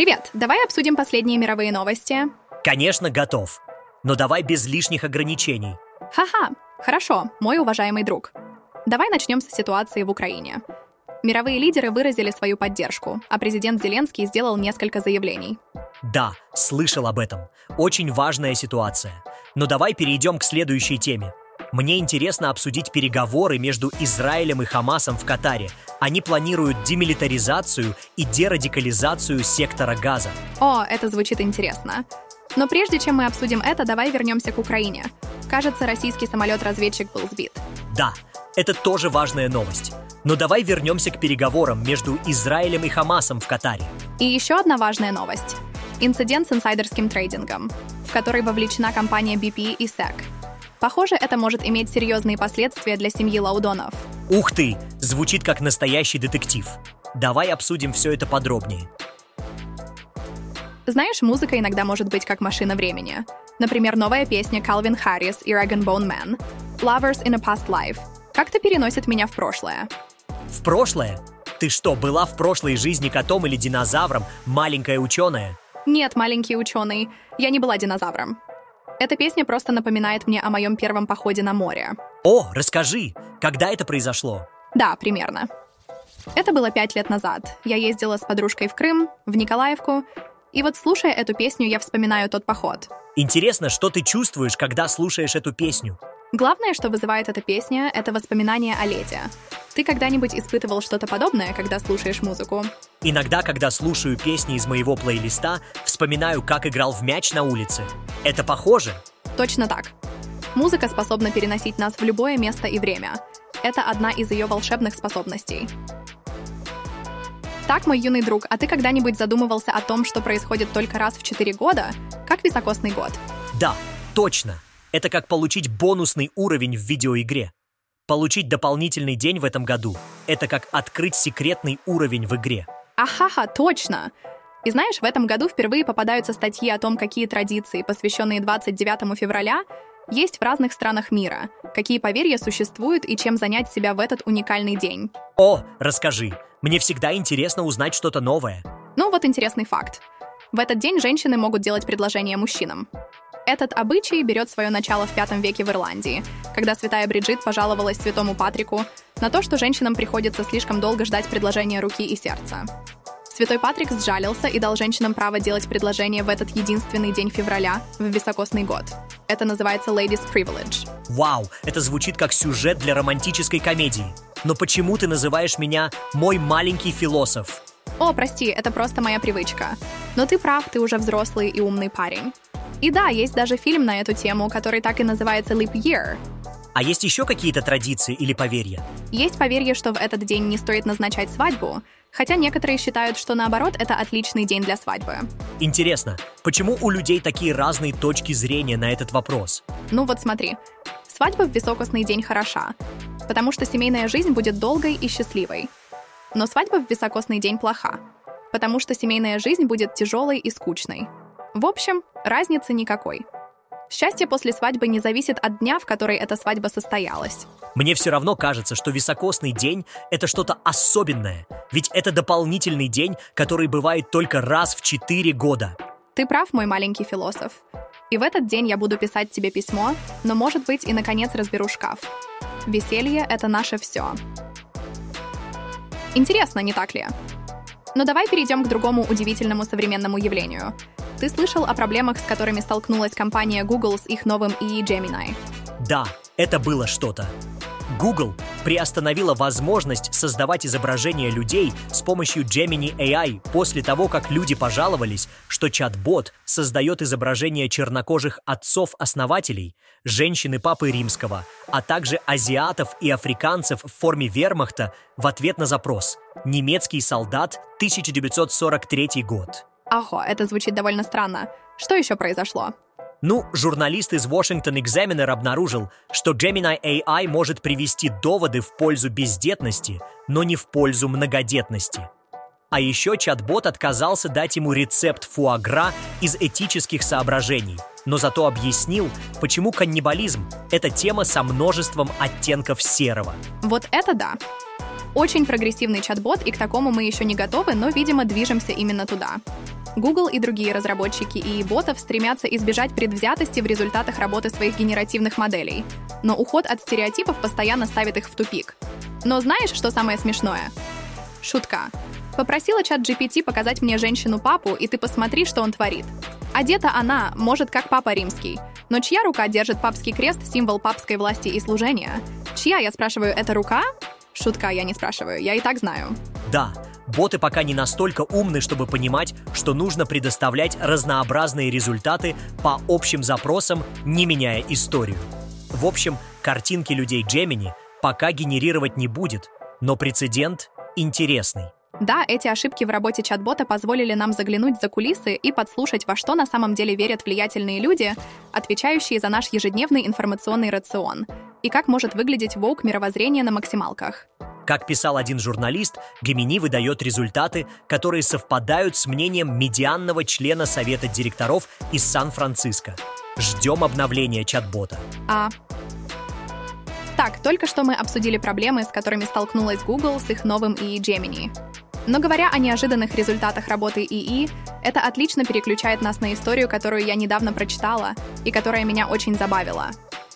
Привет, давай обсудим последние мировые новости. Конечно, готов. Но давай без лишних ограничений. Ха-ха, хорошо, мой уважаемый друг. Давай начнем с ситуации в Украине. Мировые лидеры выразили свою поддержку, а президент Зеленский сделал несколько заявлений. Да, слышал об этом. Очень важная ситуация. Но давай перейдем к следующей теме. Мне интересно обсудить переговоры между Израилем и Хамасом в Катаре. Они планируют демилитаризацию и дерадикализацию сектора Газа. О, это звучит интересно. Но прежде чем мы обсудим это, давай вернемся к Украине. Кажется, российский самолет-разведчик был сбит. Да, это тоже важная новость. Но давай вернемся к переговорам между Израилем и Хамасом в Катаре. И еще одна важная новость. Инцидент с инсайдерским трейдингом, в который вовлечена компания BP и SEC. Похоже, это может иметь серьезные последствия для семьи Лаудонов. Ух ты! Звучит как настоящий детектив. Давай обсудим все это подробнее. Знаешь, музыка иногда может быть как машина времени. Например, новая песня Calvin Harris и Rag Bone Man «Lovers in a Past Life» как-то переносит меня в прошлое. В прошлое? Ты что, была в прошлой жизни котом или динозавром, маленькая ученая? Нет, маленький ученый, я не была динозавром. Эта песня просто напоминает мне о моем первом походе на море. О, расскажи, когда это произошло? Да, примерно. Это было пять лет назад. Я ездила с подружкой в Крым, в Николаевку, и вот слушая эту песню, я вспоминаю тот поход. Интересно, что ты чувствуешь, когда слушаешь эту песню? Главное, что вызывает эта песня, это воспоминание о лете. Ты когда-нибудь испытывал что-то подобное, когда слушаешь музыку? Иногда, когда слушаю песни из моего плейлиста, вспоминаю, как играл в мяч на улице. Это похоже? Точно так. Музыка способна переносить нас в любое место и время. Это одна из ее волшебных способностей. Так, мой юный друг, а ты когда-нибудь задумывался о том, что происходит только раз в 4 года? Как високосный год? Да, точно. Это как получить бонусный уровень в видеоигре. Получить дополнительный день в этом году – это как открыть секретный уровень в игре. Ахаха, точно! И знаешь, в этом году впервые попадаются статьи о том, какие традиции, посвященные 29 февраля, есть в разных странах мира, какие поверья существуют и чем занять себя в этот уникальный день. О, расскажи. Мне всегда интересно узнать что-то новое. Ну вот интересный факт. В этот день женщины могут делать предложения мужчинам. Этот обычай берет свое начало в V веке в Ирландии, когда святая Бриджит пожаловалась святому Патрику на то, что женщинам приходится слишком долго ждать предложения руки и сердца. Святой Патрик сжалился и дал женщинам право делать предложение в этот единственный день февраля, в високосный год. Это называется Ladies Privilege. Вау, это звучит как сюжет для романтической комедии. Но почему ты называешь меня «мой маленький философ»? О, прости, это просто моя привычка. Но ты прав, ты уже взрослый и умный парень. И да, есть даже фильм на эту тему, который так и называется Leap Year. А есть еще какие-то традиции или поверья? Есть поверье, что в этот день не стоит назначать свадьбу, хотя некоторые считают, что наоборот это отличный день для свадьбы. Интересно, почему у людей такие разные точки зрения на этот вопрос? Ну вот смотри, свадьба в високосный день хороша, потому что семейная жизнь будет долгой и счастливой. Но свадьба в високосный день плоха, потому что семейная жизнь будет тяжелой и скучной. В общем, разницы никакой. Счастье после свадьбы не зависит от дня, в который эта свадьба состоялась. Мне все равно кажется, что високосный день — это что-то особенное, ведь это дополнительный день, который бывает только раз в четыре года. Ты прав, мой маленький философ. И в этот день я буду писать тебе письмо, но, может быть, и, наконец, разберу шкаф. Веселье — это наше все. Интересно, не так ли? Но давай перейдем к другому удивительному современному явлению — ты слышал о проблемах, с которыми столкнулась компания Google с их новым EE Gemini? Да, это было что-то. Google приостановила возможность создавать изображения людей с помощью Gemini AI после того, как люди пожаловались, что чат-бот создает изображения чернокожих отцов-основателей, женщины Папы Римского, а также азиатов и африканцев в форме вермахта в ответ на запрос «Немецкий солдат, 1943 год». Ого, это звучит довольно странно. Что еще произошло? Ну, журналист из Washington Examiner обнаружил, что Gemini AI может привести доводы в пользу бездетности, но не в пользу многодетности. А еще чат-бот отказался дать ему рецепт фуагра из этических соображений, но зато объяснил, почему каннибализм – это тема со множеством оттенков серого. Вот это да! Очень прогрессивный чат-бот, и к такому мы еще не готовы, но, видимо, движемся именно туда. Google и другие разработчики и ботов стремятся избежать предвзятости в результатах работы своих генеративных моделей. Но уход от стереотипов постоянно ставит их в тупик. Но знаешь, что самое смешное? Шутка. Попросила чат GPT показать мне женщину-папу, и ты посмотри, что он творит. Одета она, может, как папа римский. Но чья рука держит папский крест, символ папской власти и служения? Чья, я спрашиваю, это рука? Шутка, я не спрашиваю, я и так знаю. Да, боты пока не настолько умны, чтобы понимать, что нужно предоставлять разнообразные результаты по общим запросам, не меняя историю. В общем, картинки людей Gemini пока генерировать не будет, но прецедент интересный. Да, эти ошибки в работе чат-бота позволили нам заглянуть за кулисы и подслушать, во что на самом деле верят влиятельные люди, отвечающие за наш ежедневный информационный рацион, и как может выглядеть воук мировоззрение на максималках. Как писал один журналист, Гемини выдает результаты, которые совпадают с мнением медианного члена Совета директоров из Сан-Франциско. Ждем обновления чат-бота. А так, только что мы обсудили проблемы, с которыми столкнулась Google с их новым ИИ Gemini. Но говоря о неожиданных результатах работы ИИ, это отлично переключает нас на историю, которую я недавно прочитала и которая меня очень забавила.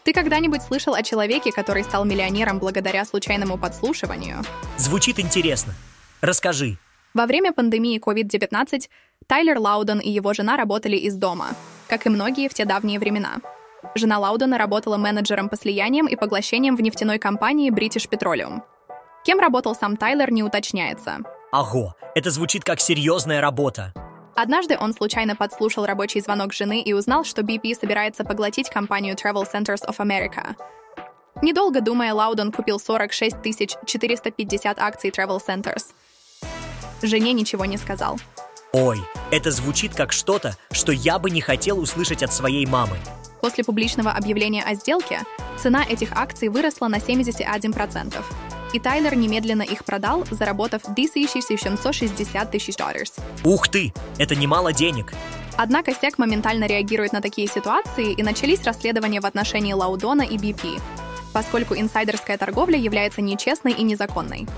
Ты когда-нибудь слышал о человеке, который стал миллионером благодаря случайному подслушиванию? Звучит интересно. Расскажи. Во время пандемии COVID-19 Тайлер Лауден и его жена работали из дома, как и многие в те давние времена. Жена Лаудена работала менеджером по слияниям и поглощениям в нефтяной компании British Petroleum. Кем работал сам Тайлер, не уточняется. Ого, это звучит как серьезная работа. Однажды он случайно подслушал рабочий звонок жены и узнал, что BP собирается поглотить компанию Travel Centers of America. Недолго думая, Лаудон купил 46 450 акций Travel Centers. Жене ничего не сказал. Ой, это звучит как что-то, что я бы не хотел услышать от своей мамы. После публичного объявления о сделке цена этих акций выросла на 71% и Тайлер немедленно их продал, заработав 1760 тысяч долларов. Ух ты! Это немало денег! Однако SEC моментально реагирует на такие ситуации, и начались расследования в отношении Лаудона и BP, поскольку инсайдерская торговля является нечестной и незаконной.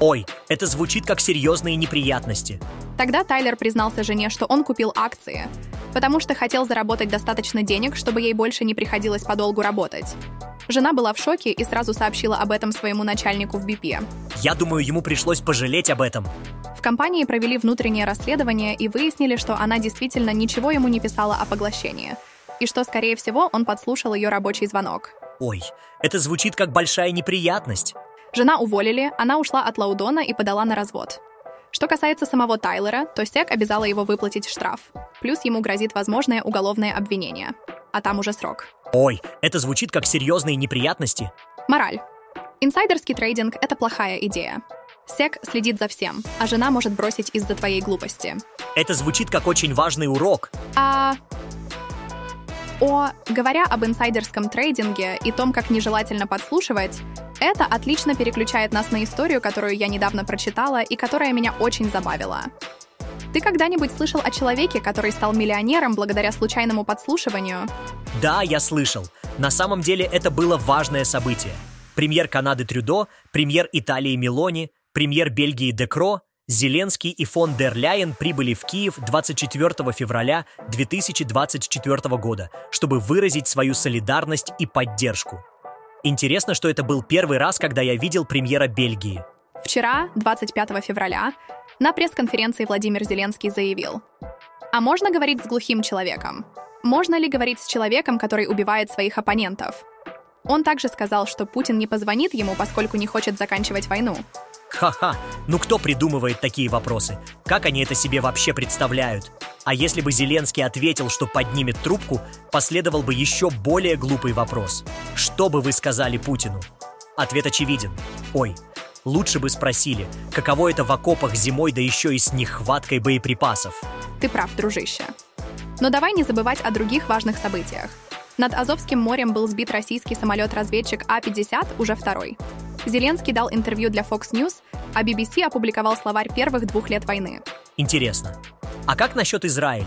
Ой, это звучит как серьезные неприятности. Тогда Тайлер признался жене, что он купил акции, потому что хотел заработать достаточно денег, чтобы ей больше не приходилось подолгу работать. Жена была в шоке и сразу сообщила об этом своему начальнику в BP. Я думаю, ему пришлось пожалеть об этом. В компании провели внутреннее расследование и выяснили, что она действительно ничего ему не писала о поглощении. И что, скорее всего, он подслушал ее рабочий звонок. Ой, это звучит как большая неприятность. Жена уволили, она ушла от Лаудона и подала на развод. Что касается самого Тайлера, то СЕК обязала его выплатить штраф. Плюс ему грозит возможное уголовное обвинение а там уже срок. Ой, это звучит как серьезные неприятности. Мораль. Инсайдерский трейдинг — это плохая идея. Сек следит за всем, а жена может бросить из-за твоей глупости. Это звучит как очень важный урок. А... О, говоря об инсайдерском трейдинге и том, как нежелательно подслушивать, это отлично переключает нас на историю, которую я недавно прочитала и которая меня очень забавила. Ты когда-нибудь слышал о человеке, который стал миллионером благодаря случайному подслушиванию? Да, я слышал. На самом деле это было важное событие. Премьер Канады Трюдо, премьер Италии Мелони, премьер Бельгии Декро, Зеленский и фон дер Ляйен прибыли в Киев 24 февраля 2024 года, чтобы выразить свою солидарность и поддержку. Интересно, что это был первый раз, когда я видел премьера Бельгии. Вчера, 25 февраля, на пресс-конференции Владимир Зеленский заявил, «А можно говорить с глухим человеком? Можно ли говорить с человеком, который убивает своих оппонентов?» Он также сказал, что Путин не позвонит ему, поскольку не хочет заканчивать войну. Ха-ха, ну кто придумывает такие вопросы? Как они это себе вообще представляют? А если бы Зеленский ответил, что поднимет трубку, последовал бы еще более глупый вопрос. Что бы вы сказали Путину? Ответ очевиден. Ой, Лучше бы спросили, каково это в окопах зимой, да еще и с нехваткой боеприпасов. Ты прав, дружище. Но давай не забывать о других важных событиях. Над Азовским морем был сбит российский самолет-разведчик А-50, уже второй. Зеленский дал интервью для Fox News, а BBC опубликовал словарь первых двух лет войны. Интересно, а как насчет Израиля?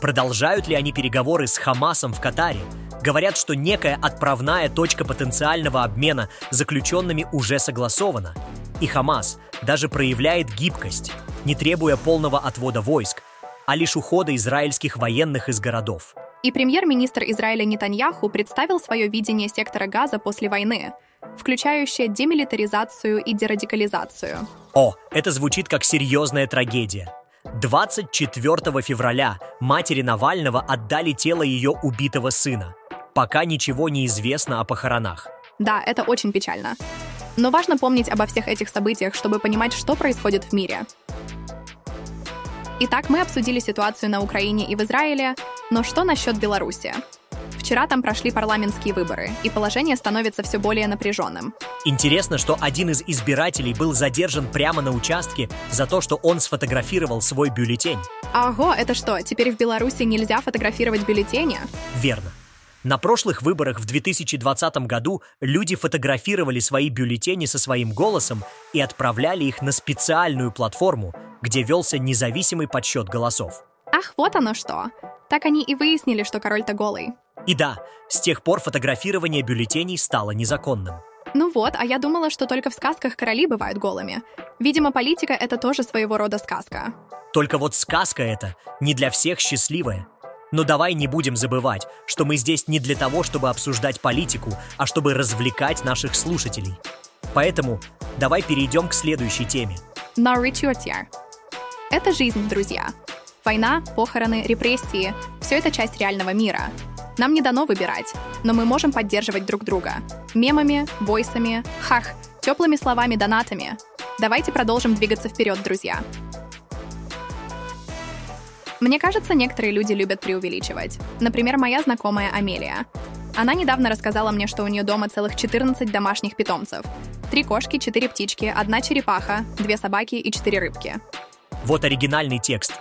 Продолжают ли они переговоры с Хамасом в Катаре? Говорят, что некая отправная точка потенциального обмена заключенными уже согласована. и Хамас даже проявляет гибкость, не требуя полного отвода войск, а лишь ухода израильских военных из городов. И премьер-министр Израиля Нетаньяху представил свое видение сектора Газа после войны, включающее демилитаризацию и дерадикализацию. О, это звучит как серьезная трагедия. 24 февраля матери Навального отдали тело ее убитого сына. Пока ничего не известно о похоронах. Да, это очень печально. Но важно помнить обо всех этих событиях, чтобы понимать, что происходит в мире. Итак, мы обсудили ситуацию на Украине и в Израиле, но что насчет Беларуси? Вчера там прошли парламентские выборы, и положение становится все более напряженным. Интересно, что один из избирателей был задержан прямо на участке за то, что он сфотографировал свой бюллетень. Ого, это что, теперь в Беларуси нельзя фотографировать бюллетени? Верно. На прошлых выборах в 2020 году люди фотографировали свои бюллетени со своим голосом и отправляли их на специальную платформу, где велся независимый подсчет голосов. Ах, вот оно что. Так они и выяснили, что король-то голый. И да, с тех пор фотографирование бюллетеней стало незаконным. Ну вот, а я думала, что только в сказках короли бывают голыми. Видимо, политика — это тоже своего рода сказка. Только вот сказка эта не для всех счастливая. Но давай не будем забывать, что мы здесь не для того, чтобы обсуждать политику, а чтобы развлекать наших слушателей. Поэтому давай перейдем к следующей теме. Наричуртьяр. Это жизнь, друзья. Война, похороны, репрессии — все это часть реального мира. Нам не дано выбирать, но мы можем поддерживать друг друга. Мемами, войсами, хах, теплыми словами, донатами. Давайте продолжим двигаться вперед, друзья. Мне кажется, некоторые люди любят преувеличивать. Например, моя знакомая Амелия. Она недавно рассказала мне, что у нее дома целых 14 домашних питомцев. Три кошки, четыре птички, одна черепаха, две собаки и четыре рыбки. Вот оригинальный текст.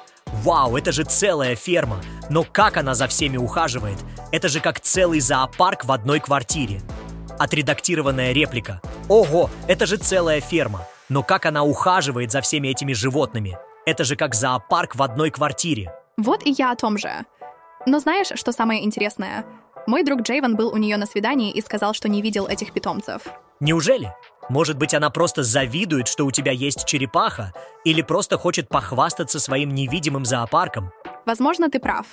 Вау, это же целая ферма. Но как она за всеми ухаживает? Это же как целый зоопарк в одной квартире. Отредактированная реплика. Ого, это же целая ферма. Но как она ухаживает за всеми этими животными? Это же как зоопарк в одной квартире. Вот и я о том же. Но знаешь, что самое интересное? Мой друг Джейвен был у нее на свидании и сказал, что не видел этих питомцев. Неужели? Может быть, она просто завидует, что у тебя есть черепаха, или просто хочет похвастаться своим невидимым зоопарком? Возможно, ты прав.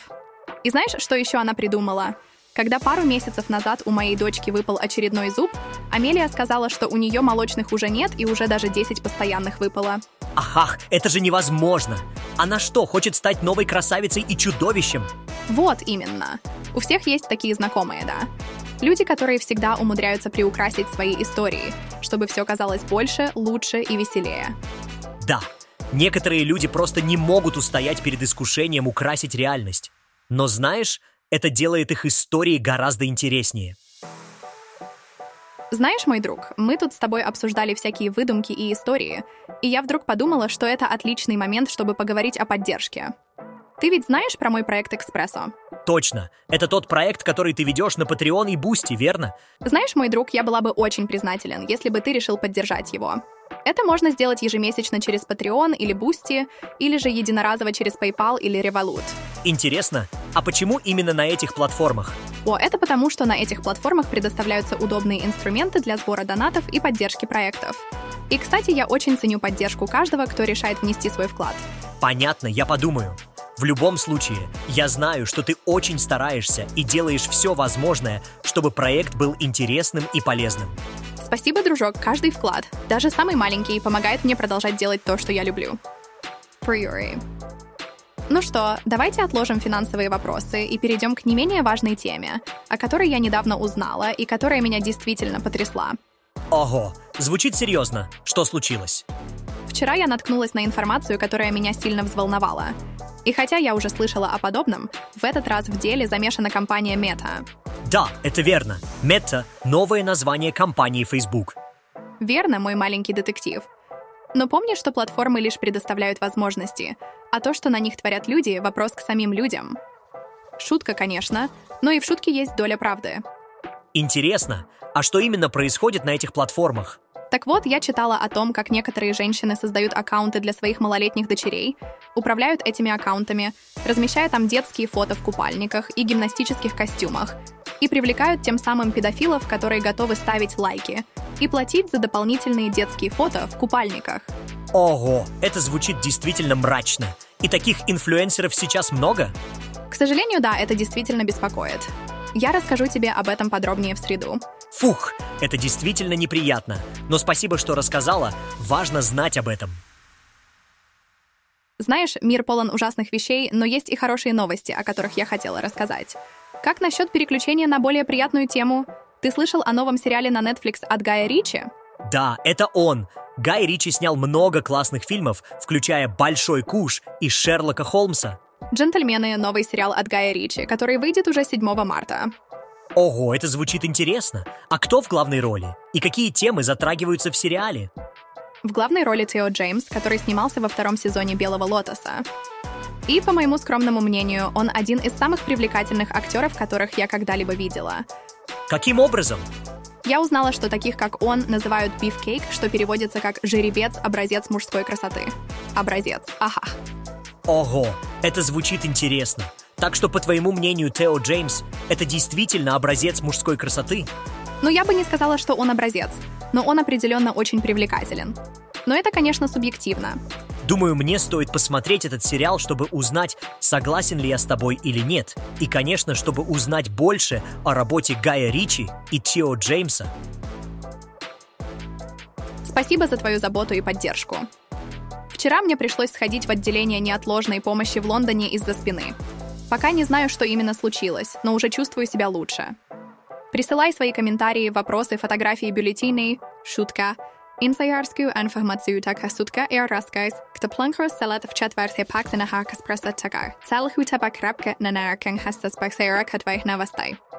И знаешь, что еще она придумала? Когда пару месяцев назад у моей дочки выпал очередной зуб, Амелия сказала, что у нее молочных уже нет и уже даже 10 постоянных выпало. Ах, это же невозможно! Она что, хочет стать новой красавицей и чудовищем? Вот именно. У всех есть такие знакомые, да. Люди, которые всегда умудряются приукрасить свои истории, чтобы все казалось больше, лучше и веселее. Да, некоторые люди просто не могут устоять перед искушением украсить реальность. Но знаешь, это делает их истории гораздо интереснее. Знаешь, мой друг, мы тут с тобой обсуждали всякие выдумки и истории, и я вдруг подумала, что это отличный момент, чтобы поговорить о поддержке. Ты ведь знаешь про мой проект «Экспрессо»? Точно. Это тот проект, который ты ведешь на Patreon и Boosty, верно? Знаешь, мой друг, я была бы очень признателен, если бы ты решил поддержать его. Это можно сделать ежемесячно через Patreon или Boosty, или же единоразово через PayPal или Revolut. Интересно, а почему именно на этих платформах? О, это потому, что на этих платформах предоставляются удобные инструменты для сбора донатов и поддержки проектов. И, кстати, я очень ценю поддержку каждого, кто решает внести свой вклад. Понятно, я подумаю. В любом случае, я знаю, что ты очень стараешься и делаешь все возможное, чтобы проект был интересным и полезным. Спасибо, дружок, каждый вклад, даже самый маленький, помогает мне продолжать делать то, что я люблю. Priori. Ну что, давайте отложим финансовые вопросы и перейдем к не менее важной теме, о которой я недавно узнала и которая меня действительно потрясла. Ого, звучит серьезно. Что случилось? Вчера я наткнулась на информацию, которая меня сильно взволновала. И хотя я уже слышала о подобном, в этот раз в деле замешана компания Meta. Да, это верно. Meta — новое название компании Facebook. Верно, мой маленький детектив. Но помни, что платформы лишь предоставляют возможности, а то, что на них творят люди, — вопрос к самим людям. Шутка, конечно, но и в шутке есть доля правды. Интересно, а что именно происходит на этих платформах? Так вот, я читала о том, как некоторые женщины создают аккаунты для своих малолетних дочерей, управляют этими аккаунтами, размещая там детские фото в купальниках и гимнастических костюмах, и привлекают тем самым педофилов, которые готовы ставить лайки и платить за дополнительные детские фото в купальниках. Ого, это звучит действительно мрачно. И таких инфлюенсеров сейчас много? К сожалению, да, это действительно беспокоит. Я расскажу тебе об этом подробнее в среду. Фух, это действительно неприятно. Но спасибо, что рассказала. Важно знать об этом. Знаешь, мир полон ужасных вещей, но есть и хорошие новости, о которых я хотела рассказать. Как насчет переключения на более приятную тему? Ты слышал о новом сериале на Netflix от Гая Ричи? Да, это он. Гай Ричи снял много классных фильмов, включая «Большой куш» и «Шерлока Холмса». «Джентльмены» — новый сериал от Гая Ричи, который выйдет уже 7 марта. Ого, это звучит интересно. А кто в главной роли? И какие темы затрагиваются в сериале? В главной роли Тео Джеймс, который снимался во втором сезоне «Белого лотоса». И, по моему скромному мнению, он один из самых привлекательных актеров, которых я когда-либо видела. Каким образом? Я узнала, что таких, как он, называют beefcake, что переводится как «жеребец, образец мужской красоты». Образец, ага. Ого, это звучит интересно. Так что, по твоему мнению, Тео Джеймс — это действительно образец мужской красоты? Ну, я бы не сказала, что он образец, но он определенно очень привлекателен. Но это, конечно, субъективно. Думаю, мне стоит посмотреть этот сериал, чтобы узнать, согласен ли я с тобой или нет. И, конечно, чтобы узнать больше о работе Гая Ричи и Тео Джеймса. Спасибо за твою заботу и поддержку. Вчера мне пришлось сходить в отделение неотложной помощи в Лондоне из-за спины. Пока не знаю, что именно случилось, но уже чувствую себя лучше. Присылай свои комментарии, вопросы, фотографии бюллетеней, шутка – Insajarskú en tak hasudka i raskais, kto plankro selat v četvarse pak a harkas presa tagar. Celhu teba krapke na narakan hasas baksera kadvajh navastai.